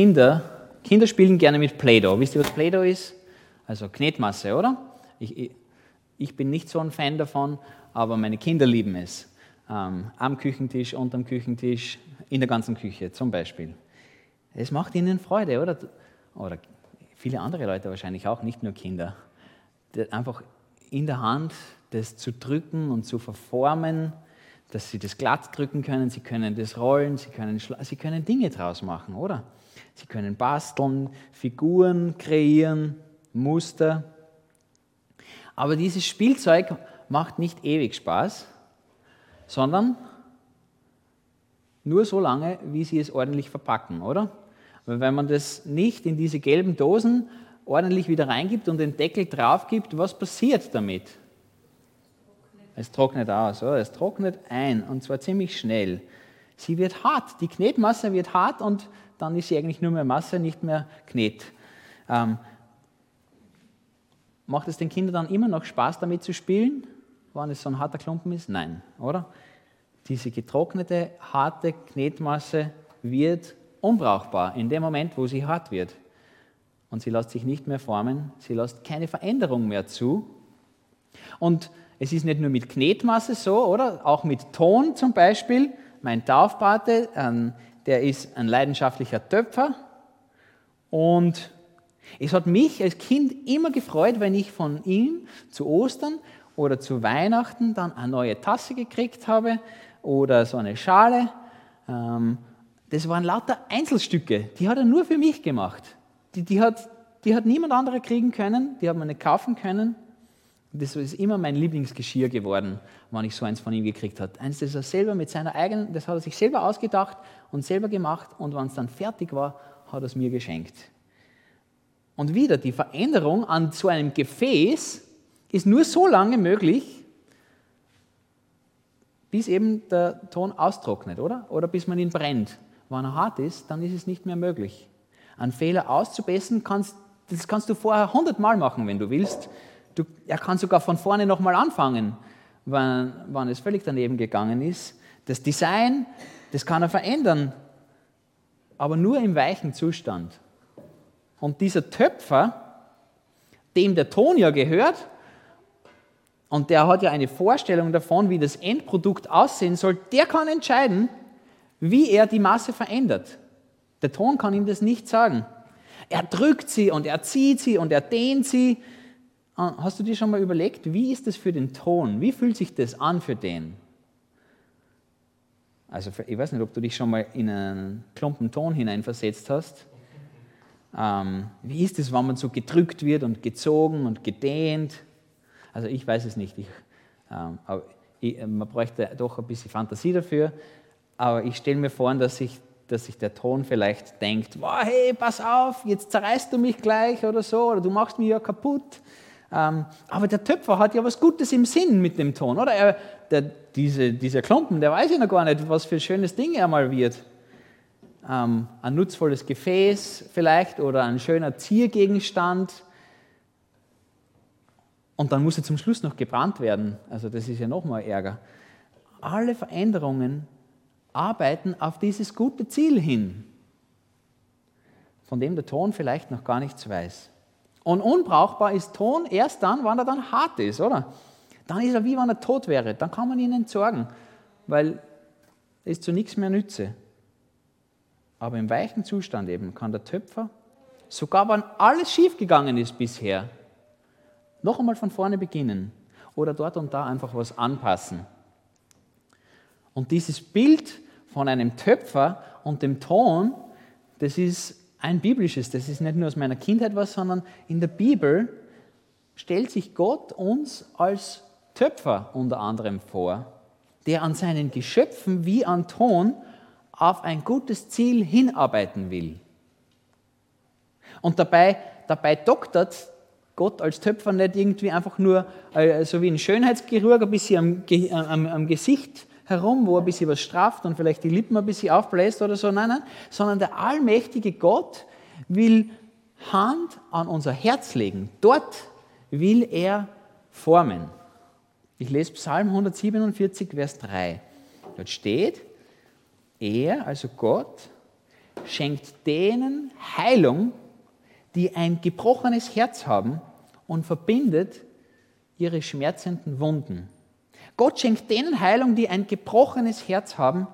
Kinder, Kinder spielen gerne mit Play-Doh. Wisst ihr, was Play-Doh ist? Also Knetmasse, oder? Ich, ich, ich, bin nicht so ein Fan davon, aber meine Kinder lieben es. Ähm, am Küchentisch, unterm Küchentisch, in der ganzen Küche zum Beispiel. Es macht ihnen Freude, oder? Oder viele andere Leute wahrscheinlich auch, nicht nur Kinder. Einfach in der Hand das zu drücken und zu verformen, dass sie das glatt drücken können, sie können das rollen, sie können, sie können Dinge draus machen, oder? Sie können basteln, Figuren kreieren, Muster. Aber dieses Spielzeug macht nicht ewig Spaß, sondern nur so lange, wie sie es ordentlich verpacken, oder? Weil wenn man das nicht in diese gelben Dosen ordentlich wieder reingibt und den Deckel drauf gibt, was passiert damit? Es trocknet aus, oder? Es trocknet ein und zwar ziemlich schnell. Sie wird hart, die Knetmasse wird hart und dann ist sie eigentlich nur mehr Masse, nicht mehr Knet. Ähm, macht es den Kindern dann immer noch Spaß, damit zu spielen, wenn es so ein harter Klumpen ist? Nein, oder? Diese getrocknete, harte Knetmasse wird unbrauchbar in dem Moment, wo sie hart wird. Und sie lässt sich nicht mehr formen, sie lässt keine Veränderung mehr zu. Und es ist nicht nur mit Knetmasse so, oder? Auch mit Ton zum Beispiel. Mein Taufpate, ähm, der ist ein leidenschaftlicher Töpfer. Und es hat mich als Kind immer gefreut, wenn ich von ihm zu Ostern oder zu Weihnachten dann eine neue Tasse gekriegt habe oder so eine Schale. Ähm, das waren lauter Einzelstücke, die hat er nur für mich gemacht. Die, die, hat, die hat niemand anderer kriegen können, die hat man nicht kaufen können. Das ist immer mein Lieblingsgeschirr geworden, wann ich so eins von ihm gekriegt habe. Eins, das er selber mit seiner eigenen, das hat er sich selber ausgedacht und selber gemacht und wenn es dann fertig war, hat er es mir geschenkt. Und wieder, die Veränderung an so einem Gefäß ist nur so lange möglich, bis eben der Ton austrocknet, oder? Oder bis man ihn brennt. Wenn er hart ist, dann ist es nicht mehr möglich. Einen Fehler auszubessern, kannst, das kannst du vorher hundertmal machen, wenn du willst. Du, er kann sogar von vorne nochmal anfangen, wenn, wenn es völlig daneben gegangen ist. Das Design, das kann er verändern, aber nur im weichen Zustand. Und dieser Töpfer, dem der Ton ja gehört, und der hat ja eine Vorstellung davon, wie das Endprodukt aussehen soll, der kann entscheiden, wie er die Masse verändert. Der Ton kann ihm das nicht sagen. Er drückt sie und er zieht sie und er dehnt sie hast du dir schon mal überlegt, wie ist das für den Ton? Wie fühlt sich das an für den? Also ich weiß nicht, ob du dich schon mal in einen Klumpen Ton hineinversetzt hast. Ähm, wie ist es, wenn man so gedrückt wird und gezogen und gedehnt? Also ich weiß es nicht. Ich, ähm, aber ich, man bräuchte doch ein bisschen Fantasie dafür. Aber ich stelle mir vor, dass sich, dass sich der Ton vielleicht denkt, wow, hey, pass auf, jetzt zerreißt du mich gleich oder so, oder du machst mich ja kaputt. Ähm, aber der Töpfer hat ja was Gutes im Sinn mit dem Ton, oder? Er, der, diese, dieser Klumpen, der weiß ja noch gar nicht, was für ein schönes Ding er mal wird. Ähm, ein nutzvolles Gefäß vielleicht oder ein schöner Ziergegenstand. Und dann muss er zum Schluss noch gebrannt werden. Also das ist ja noch mal Ärger. Alle Veränderungen arbeiten auf dieses gute Ziel hin, von dem der Ton vielleicht noch gar nichts weiß. Und unbrauchbar ist Ton erst dann, wenn er dann hart ist, oder? Dann ist er wie wenn er tot wäre. Dann kann man ihn entsorgen, weil ist zu nichts mehr nütze. Aber im weichen Zustand eben kann der Töpfer, sogar wenn alles schiefgegangen ist bisher, noch einmal von vorne beginnen oder dort und da einfach was anpassen. Und dieses Bild von einem Töpfer und dem Ton, das ist ein biblisches, das ist nicht nur aus meiner Kindheit was, sondern in der Bibel stellt sich Gott uns als Töpfer unter anderem vor, der an seinen Geschöpfen wie an Ton auf ein gutes Ziel hinarbeiten will. Und dabei, dabei doktert Gott als Töpfer nicht irgendwie einfach nur äh, so wie ein Schönheitschirurg ein bisschen am, am, am Gesicht herum, wo er ein bisschen was straft und vielleicht die Lippen ein bisschen aufbläst oder so. Nein, nein, sondern der allmächtige Gott will Hand an unser Herz legen. Dort will er formen. Ich lese Psalm 147, Vers 3. Dort steht, er, also Gott, schenkt denen Heilung, die ein gebrochenes Herz haben und verbindet ihre schmerzenden Wunden. Gott schenkt denen Heilung, die ein gebrochenes Herz haben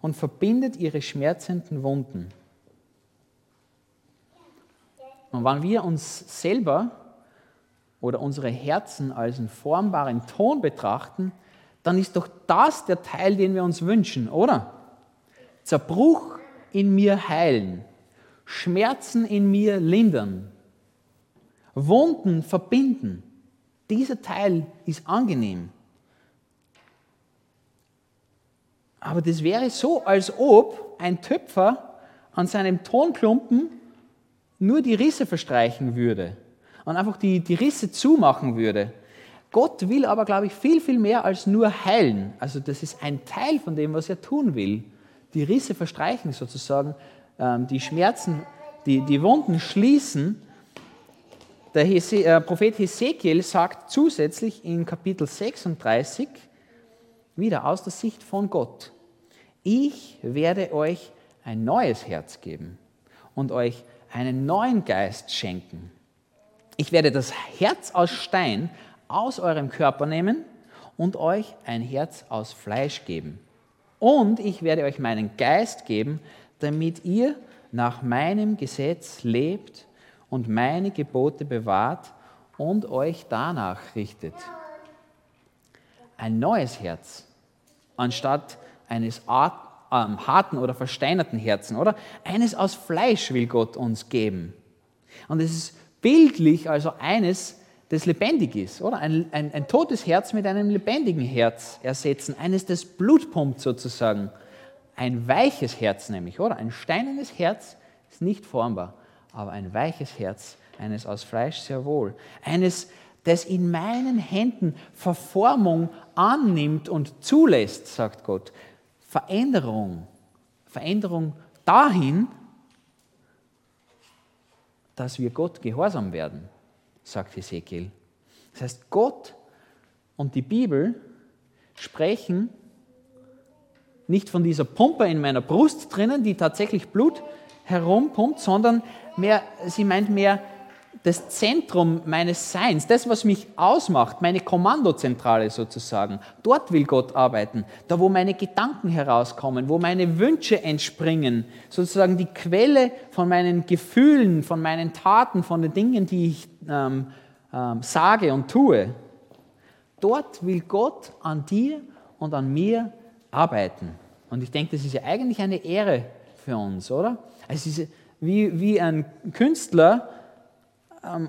und verbindet ihre schmerzenden Wunden. Und wenn wir uns selber oder unsere Herzen als einen formbaren Ton betrachten, dann ist doch das der Teil, den wir uns wünschen, oder? Zerbruch in mir heilen, Schmerzen in mir lindern, Wunden verbinden. Dieser Teil ist angenehm. Aber das wäre so, als ob ein Töpfer an seinem Tonklumpen nur die Risse verstreichen würde und einfach die, die Risse zumachen würde. Gott will aber, glaube ich, viel, viel mehr als nur heilen. Also das ist ein Teil von dem, was er tun will. Die Risse verstreichen sozusagen, ähm, die Schmerzen, die, die Wunden schließen. Der äh, Prophet Hesekiel sagt zusätzlich in Kapitel 36, wieder aus der Sicht von Gott, ich werde euch ein neues Herz geben und euch einen neuen Geist schenken. Ich werde das Herz aus Stein aus eurem Körper nehmen und euch ein Herz aus Fleisch geben. Und ich werde euch meinen Geist geben, damit ihr nach meinem Gesetz lebt und meine Gebote bewahrt und euch danach richtet. Ein neues Herz anstatt eines ähm, harten oder versteinerten Herzen, oder? Eines aus Fleisch will Gott uns geben. Und es ist bildlich also eines, das lebendig ist, oder? Ein, ein, ein totes Herz mit einem lebendigen Herz ersetzen, eines, das Blut pumpt sozusagen. Ein weiches Herz nämlich, oder? Ein steinernes Herz ist nicht formbar, aber ein weiches Herz, eines aus Fleisch sehr wohl. Eines, das in meinen Händen Verformung annimmt und zulässt, sagt Gott. Veränderung. Veränderung dahin, dass wir Gott gehorsam werden, sagt Ezekiel. Das heißt, Gott und die Bibel sprechen nicht von dieser Pumpe in meiner Brust drinnen, die tatsächlich Blut herumpumpt, sondern mehr, sie meint mehr das Zentrum meines Seins, das, was mich ausmacht, meine Kommandozentrale sozusagen. Dort will Gott arbeiten, da wo meine Gedanken herauskommen, wo meine Wünsche entspringen, sozusagen die Quelle von meinen Gefühlen, von meinen Taten, von den Dingen, die ich ähm, ähm, sage und tue. Dort will Gott an dir und an mir arbeiten. Und ich denke, das ist ja eigentlich eine Ehre für uns, oder? Es ist wie, wie ein Künstler,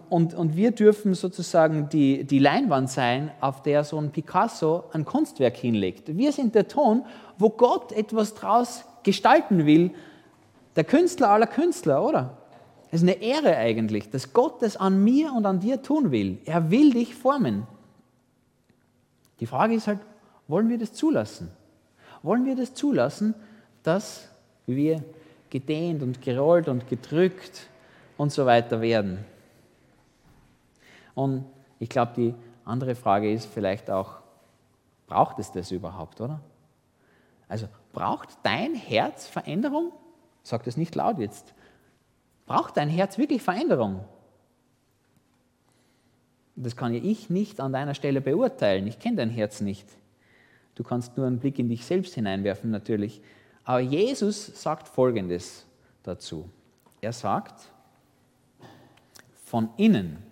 und, und wir dürfen sozusagen die, die Leinwand sein, auf der so ein Picasso ein Kunstwerk hinlegt. Wir sind der Ton, wo Gott etwas draus gestalten will. Der Künstler aller Künstler, oder? Es ist eine Ehre eigentlich, dass Gott das an mir und an dir tun will. Er will dich formen. Die Frage ist halt, wollen wir das zulassen? Wollen wir das zulassen, dass wir gedehnt und gerollt und gedrückt und so weiter werden? Und ich glaube, die andere Frage ist vielleicht auch, braucht es das überhaupt, oder? Also braucht dein Herz Veränderung? Sag das nicht laut jetzt. Braucht dein Herz wirklich Veränderung? Das kann ja ich nicht an deiner Stelle beurteilen. Ich kenne dein Herz nicht. Du kannst nur einen Blick in dich selbst hineinwerfen natürlich. Aber Jesus sagt Folgendes dazu. Er sagt, von innen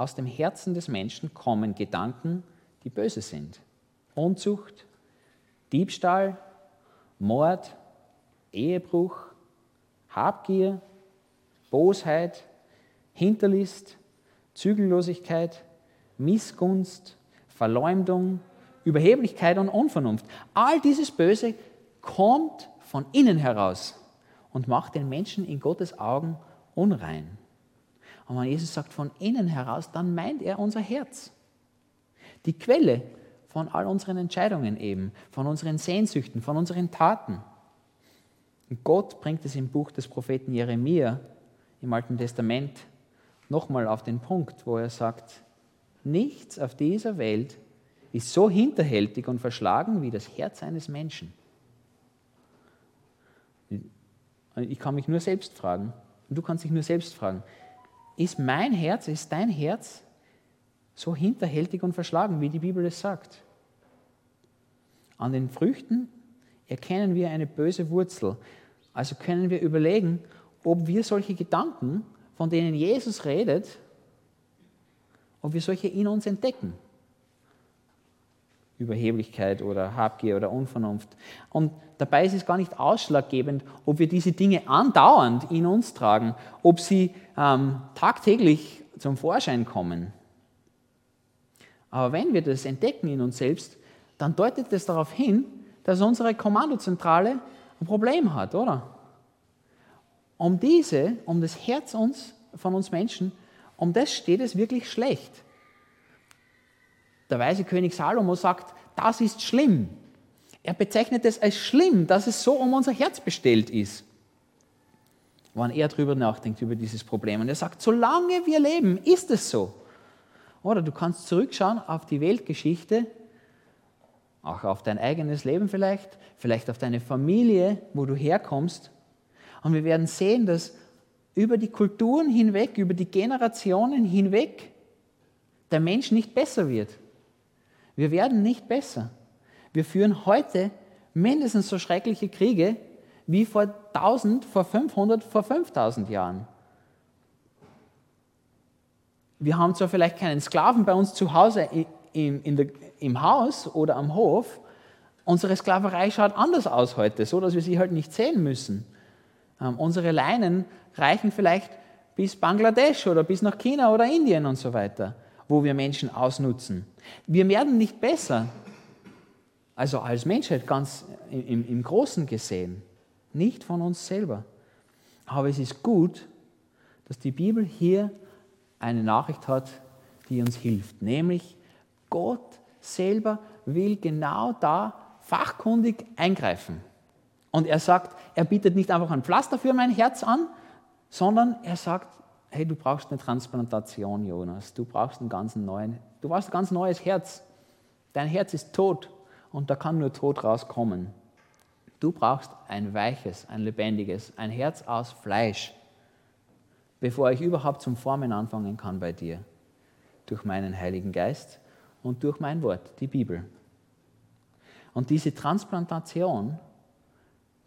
aus dem Herzen des Menschen kommen Gedanken, die böse sind. Unzucht, Diebstahl, Mord, Ehebruch, Habgier, Bosheit, Hinterlist, Zügellosigkeit, Missgunst, Verleumdung, Überheblichkeit und Unvernunft. All dieses Böse kommt von innen heraus und macht den Menschen in Gottes Augen unrein. Und wenn Jesus sagt von innen heraus, dann meint er unser Herz. Die Quelle von all unseren Entscheidungen eben, von unseren Sehnsüchten, von unseren Taten. Und Gott bringt es im Buch des Propheten Jeremia im Alten Testament nochmal auf den Punkt, wo er sagt, nichts auf dieser Welt ist so hinterhältig und verschlagen wie das Herz eines Menschen. Ich kann mich nur selbst fragen. Und du kannst dich nur selbst fragen. Ist mein Herz, ist dein Herz so hinterhältig und verschlagen, wie die Bibel es sagt? An den Früchten erkennen wir eine böse Wurzel. Also können wir überlegen, ob wir solche Gedanken, von denen Jesus redet, ob wir solche in uns entdecken. Überheblichkeit oder Habgier oder Unvernunft. Und dabei ist es gar nicht ausschlaggebend, ob wir diese Dinge andauernd in uns tragen, ob sie ähm, tagtäglich zum Vorschein kommen. Aber wenn wir das entdecken in uns selbst, dann deutet das darauf hin, dass unsere Kommandozentrale ein Problem hat, oder? Um diese, um das Herz uns, von uns Menschen, um das steht es wirklich schlecht. Der weise König Salomo sagt, das ist schlimm. Er bezeichnet es als schlimm, dass es so um unser Herz bestellt ist. Wann er darüber nachdenkt, über dieses Problem. Und er sagt, solange wir leben, ist es so. Oder du kannst zurückschauen auf die Weltgeschichte, auch auf dein eigenes Leben vielleicht, vielleicht auf deine Familie, wo du herkommst. Und wir werden sehen, dass über die Kulturen hinweg, über die Generationen hinweg der Mensch nicht besser wird. Wir werden nicht besser. Wir führen heute mindestens so schreckliche Kriege wie vor 1000, vor 500, vor 5000 Jahren. Wir haben zwar vielleicht keinen Sklaven bei uns zu Hause im, der, im Haus oder am Hof, unsere Sklaverei schaut anders aus heute, so dass wir sie halt nicht sehen müssen. Ähm, unsere Leinen reichen vielleicht bis Bangladesch oder bis nach China oder Indien und so weiter wo wir Menschen ausnutzen. Wir werden nicht besser, also als Menschheit ganz im, im Großen gesehen, nicht von uns selber. Aber es ist gut, dass die Bibel hier eine Nachricht hat, die uns hilft, nämlich Gott selber will genau da fachkundig eingreifen. Und er sagt, er bietet nicht einfach ein Pflaster für mein Herz an, sondern er sagt, hey, du brauchst eine Transplantation, Jonas. Du brauchst einen ganz neuen, du brauchst ein ganz neues Herz. Dein Herz ist tot und da kann nur Tod rauskommen. Du brauchst ein weiches, ein lebendiges, ein Herz aus Fleisch, bevor ich überhaupt zum Formen anfangen kann bei dir. Durch meinen Heiligen Geist und durch mein Wort, die Bibel. Und diese Transplantation,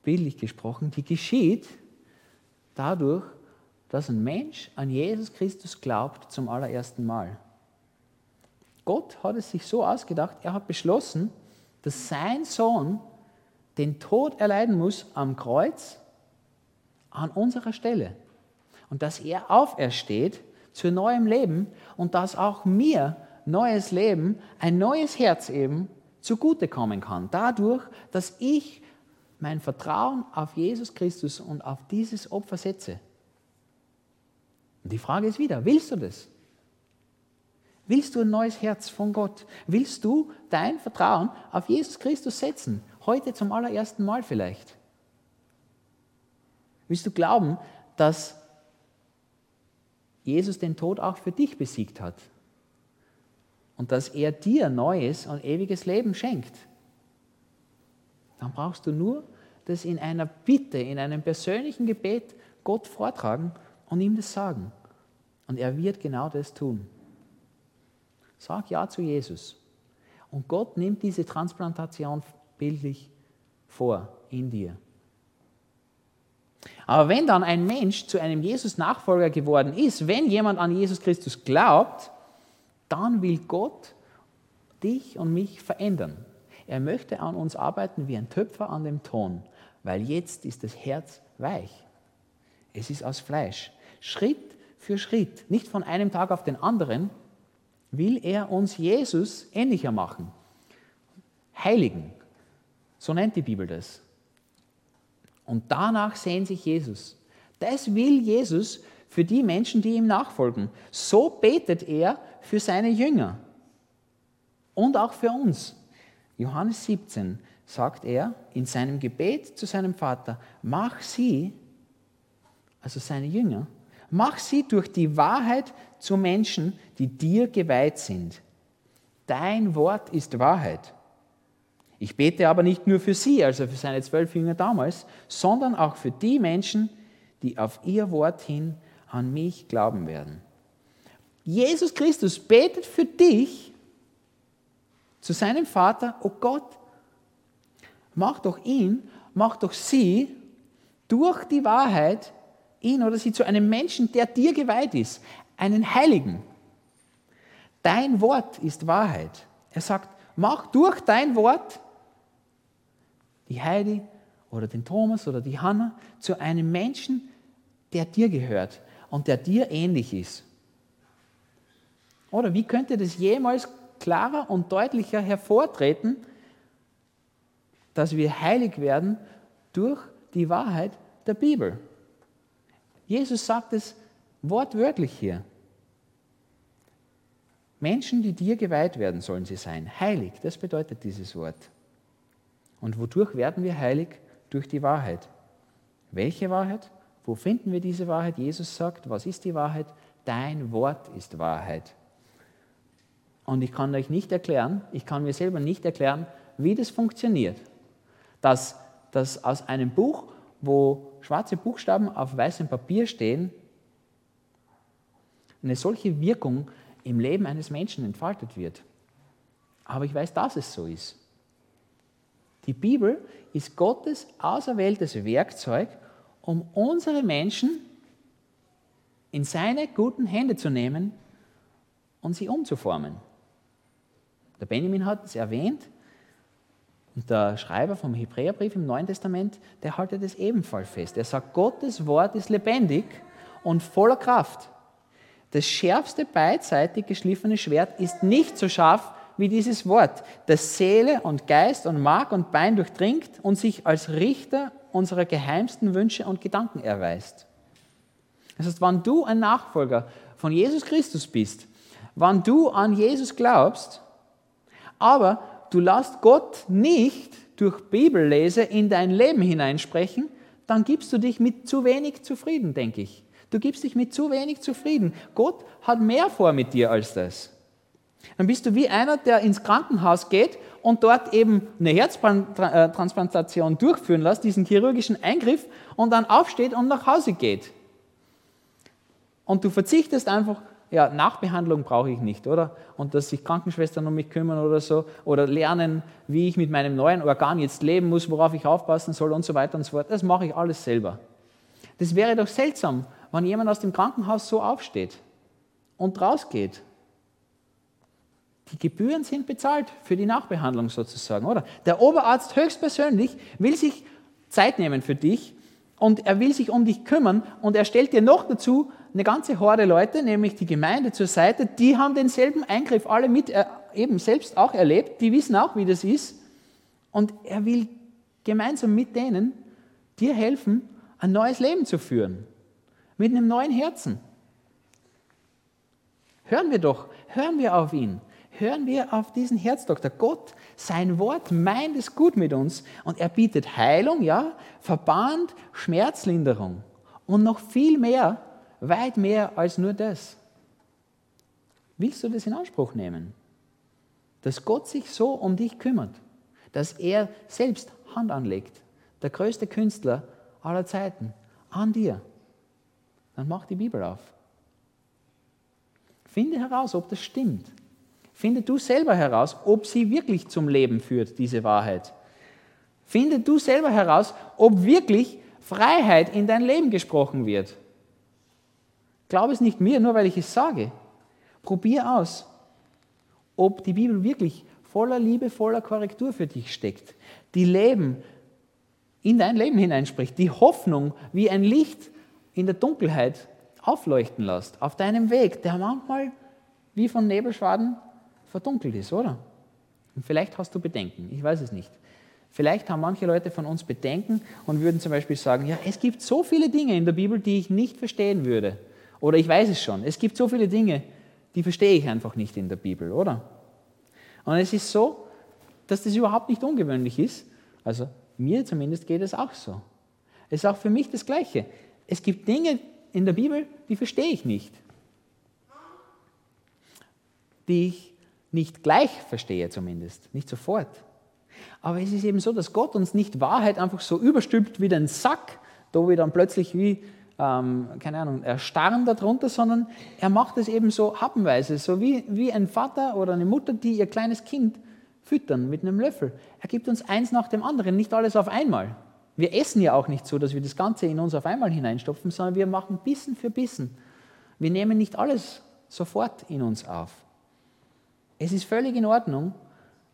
bildlich gesprochen, die geschieht dadurch, dass ein Mensch an Jesus Christus glaubt zum allerersten Mal. Gott hat es sich so ausgedacht, er hat beschlossen, dass sein Sohn den Tod erleiden muss am Kreuz an unserer Stelle. Und dass er aufersteht zu neuem Leben und dass auch mir neues Leben, ein neues Herz eben zugutekommen kann. Dadurch, dass ich mein Vertrauen auf Jesus Christus und auf dieses Opfer setze. Und die Frage ist wieder, willst du das? Willst du ein neues Herz von Gott? Willst du dein Vertrauen auf Jesus Christus setzen? Heute zum allerersten Mal vielleicht. Willst du glauben, dass Jesus den Tod auch für dich besiegt hat? Und dass er dir neues und ewiges Leben schenkt? Dann brauchst du nur das in einer Bitte, in einem persönlichen Gebet Gott vortragen und ihm das sagen. Und er wird genau das tun. Sag Ja zu Jesus. Und Gott nimmt diese Transplantation bildlich vor in dir. Aber wenn dann ein Mensch zu einem Jesus-Nachfolger geworden ist, wenn jemand an Jesus Christus glaubt, dann will Gott dich und mich verändern. Er möchte an uns arbeiten wie ein Töpfer an dem Ton, weil jetzt ist das Herz weich. Es ist aus Fleisch. Schritt für Schritt, nicht von einem Tag auf den anderen, will er uns Jesus ähnlicher machen. Heiligen, so nennt die Bibel das. Und danach sehen sich Jesus. Das will Jesus für die Menschen, die ihm nachfolgen. So betet er für seine Jünger und auch für uns. Johannes 17 sagt er in seinem Gebet zu seinem Vater, mach sie, also seine Jünger, Mach sie durch die Wahrheit zu Menschen, die dir geweiht sind. Dein Wort ist Wahrheit. Ich bete aber nicht nur für sie, also für seine zwölf Jünger damals, sondern auch für die Menschen, die auf ihr Wort hin an mich glauben werden. Jesus Christus betet für dich zu seinem Vater, oh Gott, mach doch ihn, mach doch sie durch die Wahrheit, ihn oder sie zu einem Menschen, der dir geweiht ist, einen Heiligen. Dein Wort ist Wahrheit. Er sagt, mach durch dein Wort die Heidi oder den Thomas oder die Hanna zu einem Menschen, der dir gehört und der dir ähnlich ist. Oder wie könnte das jemals klarer und deutlicher hervortreten, dass wir heilig werden durch die Wahrheit der Bibel? Jesus sagt es wortwörtlich hier. Menschen, die dir geweiht werden, sollen sie sein. Heilig, das bedeutet dieses Wort. Und wodurch werden wir heilig? Durch die Wahrheit. Welche Wahrheit? Wo finden wir diese Wahrheit? Jesus sagt, was ist die Wahrheit? Dein Wort ist Wahrheit. Und ich kann euch nicht erklären, ich kann mir selber nicht erklären, wie das funktioniert. Dass, dass aus einem Buch, wo schwarze Buchstaben auf weißem Papier stehen, eine solche Wirkung im Leben eines Menschen entfaltet wird. Aber ich weiß, dass es so ist. Die Bibel ist Gottes auserwähltes Werkzeug, um unsere Menschen in seine guten Hände zu nehmen und sie umzuformen. Der Benjamin hat es erwähnt und der Schreiber vom Hebräerbrief im Neuen Testament, der haltet es ebenfalls fest. Er sagt, Gottes Wort ist lebendig und voller Kraft. Das schärfste beidseitig geschliffene Schwert ist nicht so scharf wie dieses Wort, das Seele und Geist und Mark und Bein durchdringt und sich als Richter unserer geheimsten Wünsche und Gedanken erweist. Das heißt, wenn du ein Nachfolger von Jesus Christus bist, wenn du an Jesus glaubst, aber du lässt Gott nicht durch Bibellese in dein Leben hineinsprechen, dann gibst du dich mit zu wenig zufrieden, denke ich. Du gibst dich mit zu wenig zufrieden. Gott hat mehr vor mit dir als das. Dann bist du wie einer, der ins Krankenhaus geht und dort eben eine Herztransplantation durchführen lässt, diesen chirurgischen Eingriff, und dann aufsteht und nach Hause geht. Und du verzichtest einfach, ja, Nachbehandlung brauche ich nicht, oder? Und dass sich Krankenschwestern um mich kümmern oder so, oder lernen, wie ich mit meinem neuen Organ jetzt leben muss, worauf ich aufpassen soll und so weiter und so fort. Das mache ich alles selber. Das wäre doch seltsam, wenn jemand aus dem Krankenhaus so aufsteht und rausgeht die Gebühren sind bezahlt für die Nachbehandlung sozusagen, oder? Der Oberarzt höchstpersönlich will sich Zeit nehmen für dich und er will sich um dich kümmern. Und er stellt dir noch dazu eine ganze Horde Leute, nämlich die Gemeinde zur Seite, die haben denselben Eingriff alle mit äh, eben selbst auch erlebt, die wissen auch, wie das ist. Und er will gemeinsam mit denen dir helfen, ein neues Leben zu führen, mit einem neuen Herzen. Hören wir doch, hören wir auf ihn hören wir auf diesen Herzdoktor. Gott, sein Wort meint es gut mit uns und er bietet Heilung, ja, verbahnt Schmerzlinderung und noch viel mehr, weit mehr als nur das. Willst du das in Anspruch nehmen? Dass Gott sich so um dich kümmert, dass er selbst Hand anlegt, der größte Künstler aller Zeiten, an dir. Dann mach die Bibel auf. Finde heraus, ob das stimmt. Finde du selber heraus, ob sie wirklich zum Leben führt, diese Wahrheit. Finde du selber heraus, ob wirklich Freiheit in dein Leben gesprochen wird. Glaube es nicht mir, nur weil ich es sage. Probier aus, ob die Bibel wirklich voller Liebe, voller Korrektur für dich steckt, die Leben in dein Leben hineinspricht, die Hoffnung wie ein Licht in der Dunkelheit aufleuchten lässt, auf deinem Weg, der manchmal wie von Nebelschwaden verdunkelt ist, oder? Und vielleicht hast du Bedenken, ich weiß es nicht. Vielleicht haben manche Leute von uns Bedenken und würden zum Beispiel sagen, ja, es gibt so viele Dinge in der Bibel, die ich nicht verstehen würde. Oder ich weiß es schon, es gibt so viele Dinge, die verstehe ich einfach nicht in der Bibel, oder? Und es ist so, dass das überhaupt nicht ungewöhnlich ist. Also mir zumindest geht es auch so. Es ist auch für mich das Gleiche. Es gibt Dinge in der Bibel, die verstehe ich nicht. Die ich nicht gleich verstehe zumindest, nicht sofort. Aber es ist eben so, dass Gott uns nicht Wahrheit einfach so überstülpt wie den Sack, da wir dann plötzlich wie, ähm, keine Ahnung, erstarren darunter, sondern er macht es eben so happenweise, so wie, wie ein Vater oder eine Mutter, die ihr kleines Kind füttern mit einem Löffel. Er gibt uns eins nach dem anderen, nicht alles auf einmal. Wir essen ja auch nicht so, dass wir das Ganze in uns auf einmal hineinstopfen, sondern wir machen Bissen für Bissen. Wir nehmen nicht alles sofort in uns auf. Es ist völlig in Ordnung,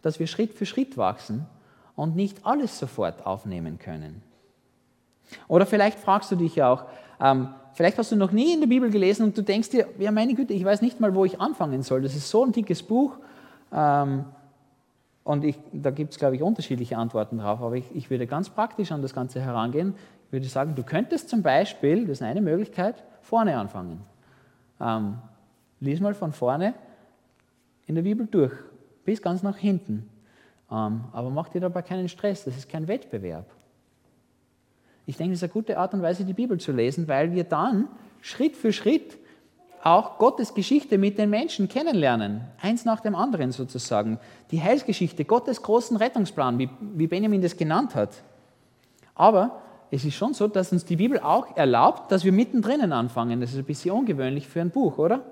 dass wir Schritt für Schritt wachsen und nicht alles sofort aufnehmen können. Oder vielleicht fragst du dich ja auch, ähm, vielleicht hast du noch nie in der Bibel gelesen und du denkst dir, ja meine Güte, ich weiß nicht mal, wo ich anfangen soll. Das ist so ein dickes Buch ähm, und ich, da gibt es, glaube ich, unterschiedliche Antworten drauf, aber ich, ich würde ganz praktisch an das Ganze herangehen. Ich würde sagen, du könntest zum Beispiel, das ist eine Möglichkeit, vorne anfangen. Ähm, lies mal von vorne in der Bibel durch, bis ganz nach hinten. Ähm, aber mach dir dabei keinen Stress, das ist kein Wettbewerb. Ich denke, es ist eine gute Art und Weise, die Bibel zu lesen, weil wir dann Schritt für Schritt auch Gottes Geschichte mit den Menschen kennenlernen. Eins nach dem anderen sozusagen. Die Heilsgeschichte, Gottes großen Rettungsplan, wie, wie Benjamin das genannt hat. Aber es ist schon so, dass uns die Bibel auch erlaubt, dass wir mittendrin anfangen. Das ist ein bisschen ungewöhnlich für ein Buch, oder?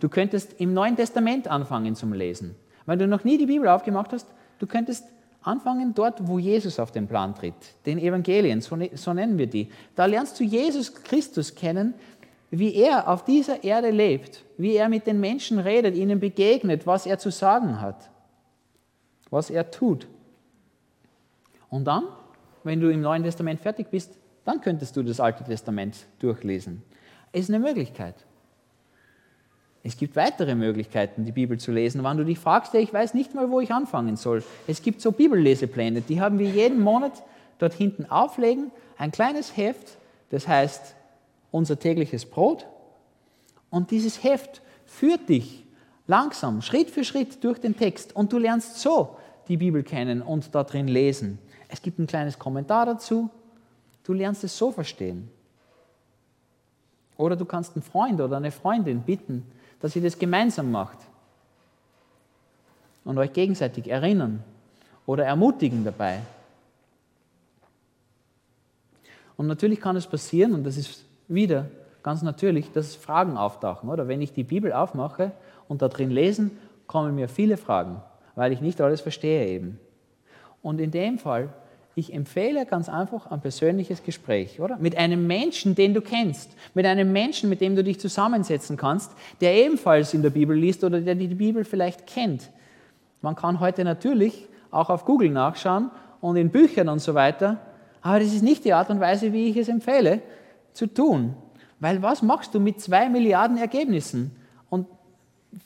Du könntest im Neuen Testament anfangen zum Lesen. Wenn du noch nie die Bibel aufgemacht hast, du könntest anfangen dort, wo Jesus auf den Plan tritt, den Evangelien, so, ne-, so nennen wir die. Da lernst du Jesus Christus kennen, wie er auf dieser Erde lebt, wie er mit den Menschen redet, ihnen begegnet, was er zu sagen hat, was er tut. Und dann, wenn du im Neuen Testament fertig bist, dann könntest du das Alte Testament durchlesen. Es ist eine Möglichkeit. Es gibt weitere Möglichkeiten, die Bibel zu lesen. Wenn du dich fragst, ich weiß nicht mal, wo ich anfangen soll. Es gibt so Bibellesepläne, die haben wir jeden Monat dort hinten auflegen. Ein kleines Heft, das heißt unser tägliches Brot. Und dieses Heft führt dich langsam, Schritt für Schritt durch den Text. Und du lernst so die Bibel kennen und da drin lesen. Es gibt ein kleines Kommentar dazu. Du lernst es so verstehen. Oder du kannst einen Freund oder eine Freundin bitten, dass ihr das gemeinsam macht und euch gegenseitig erinnern oder ermutigen dabei. Und natürlich kann es passieren, und das ist wieder ganz natürlich, dass Fragen auftauchen. Oder wenn ich die Bibel aufmache und da drin lesen, kommen mir viele Fragen, weil ich nicht alles verstehe eben. Und in dem Fall ich empfehle ganz einfach ein persönliches Gespräch, oder? Mit einem Menschen, den du kennst, mit einem Menschen, mit dem du dich zusammensetzen kannst, der ebenfalls in der Bibel liest oder der die Bibel vielleicht kennt. Man kann heute natürlich auch auf Google nachschauen und in Büchern und so weiter, aber das ist nicht die Art und Weise, wie ich es empfehle zu tun. Weil was machst du mit zwei Milliarden Ergebnissen? Und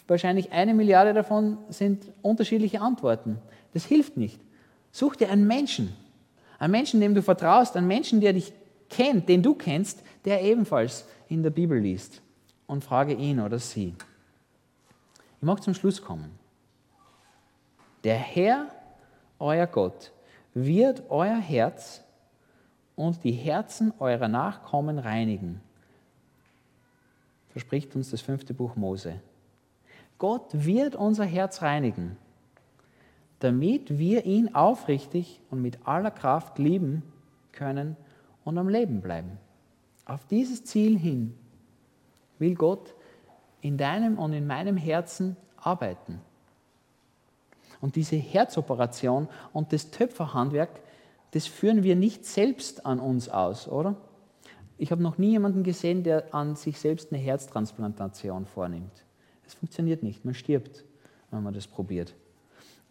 wahrscheinlich eine Milliarde davon sind unterschiedliche Antworten. Das hilft nicht. Such dir einen Menschen, ein Menschen, dem du vertraust, ein Menschen, der dich kennt, den du kennst, der ebenfalls in der Bibel liest. Und frage ihn oder sie. Ich mag zum Schluss kommen. Der Herr, euer Gott, wird euer Herz und die Herzen eurer Nachkommen reinigen. Verspricht uns das fünfte Buch Mose. Gott wird unser Herz reinigen damit wir ihn aufrichtig und mit aller Kraft lieben können und am Leben bleiben. Auf dieses Ziel hin will Gott in deinem und in meinem Herzen arbeiten. Und diese Herzoperation und das Töpferhandwerk, das führen wir nicht selbst an uns aus, oder? Ich habe noch nie jemanden gesehen, der an sich selbst eine Herztransplantation vornimmt. Es funktioniert nicht, man stirbt, wenn man das probiert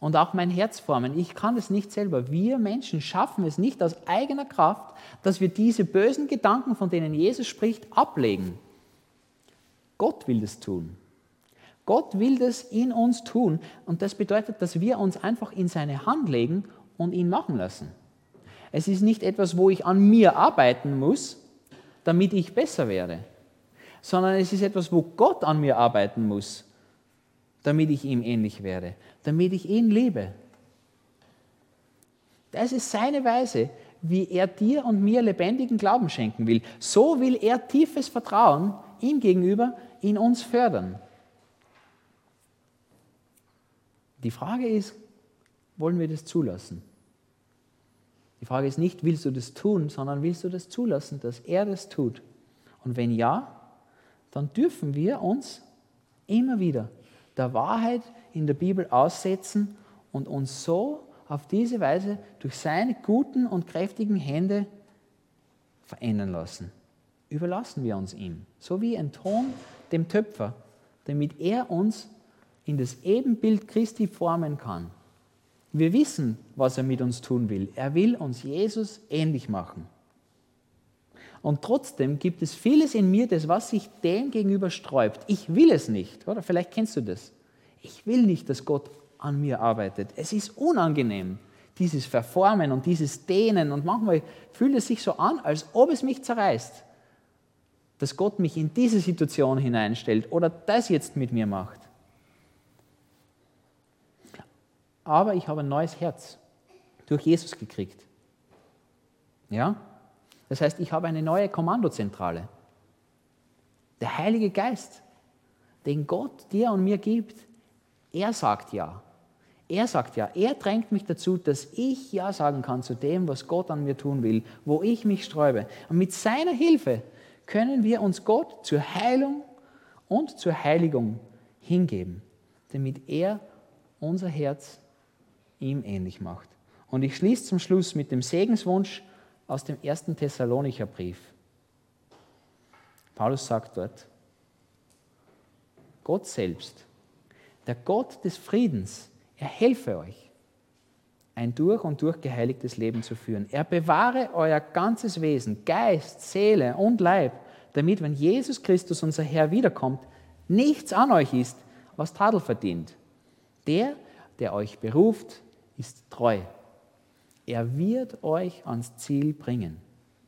und auch mein Herz formen. Ich kann es nicht selber. Wir Menschen schaffen es nicht aus eigener Kraft, dass wir diese bösen Gedanken, von denen Jesus spricht, ablegen. Gott will das tun. Gott will das in uns tun und das bedeutet, dass wir uns einfach in seine Hand legen und ihn machen lassen. Es ist nicht etwas, wo ich an mir arbeiten muss, damit ich besser werde, sondern es ist etwas, wo Gott an mir arbeiten muss, damit ich ihm ähnlich werde, damit ich ihn liebe. Das ist seine Weise, wie er dir und mir lebendigen Glauben schenken will. So will er tiefes Vertrauen ihm gegenüber in uns fördern. Die Frage ist, wollen wir das zulassen? Die Frage ist nicht, willst du das tun, sondern willst du das zulassen, dass er das tut? Und wenn ja, dann dürfen wir uns immer wieder der Wahrheit in der Bibel aussetzen und uns so auf diese Weise durch seine guten und kräftigen Hände verändern lassen. Überlassen wir uns ihm, so wie ein Ton dem Töpfer, damit er uns in das Ebenbild Christi formen kann. Wir wissen, was er mit uns tun will. Er will uns Jesus ähnlich machen. Und trotzdem gibt es vieles in mir, das was sich dem gegenüber sträubt. Ich will es nicht, oder? Vielleicht kennst du das. Ich will nicht, dass Gott an mir arbeitet. Es ist unangenehm, dieses Verformen und dieses Dehnen. Und manchmal fühlt es sich so an, als ob es mich zerreißt, dass Gott mich in diese Situation hineinstellt oder das jetzt mit mir macht. Aber ich habe ein neues Herz durch Jesus gekriegt. Ja? Das heißt, ich habe eine neue Kommandozentrale. Der Heilige Geist, den Gott dir und mir gibt, er sagt ja. Er sagt ja, er drängt mich dazu, dass ich Ja sagen kann zu dem, was Gott an mir tun will, wo ich mich sträube. Und mit seiner Hilfe können wir uns Gott zur Heilung und zur Heiligung hingeben, damit er unser Herz ihm ähnlich macht. Und ich schließe zum Schluss mit dem Segenswunsch aus dem ersten Thessalonicher Brief. Paulus sagt dort, Gott selbst, der Gott des Friedens, er helfe euch, ein durch und durch geheiligtes Leben zu führen. Er bewahre euer ganzes Wesen, Geist, Seele und Leib, damit, wenn Jesus Christus, unser Herr, wiederkommt, nichts an euch ist, was Tadel verdient. Der, der euch beruft, ist treu. Er wird euch ans Ziel bringen.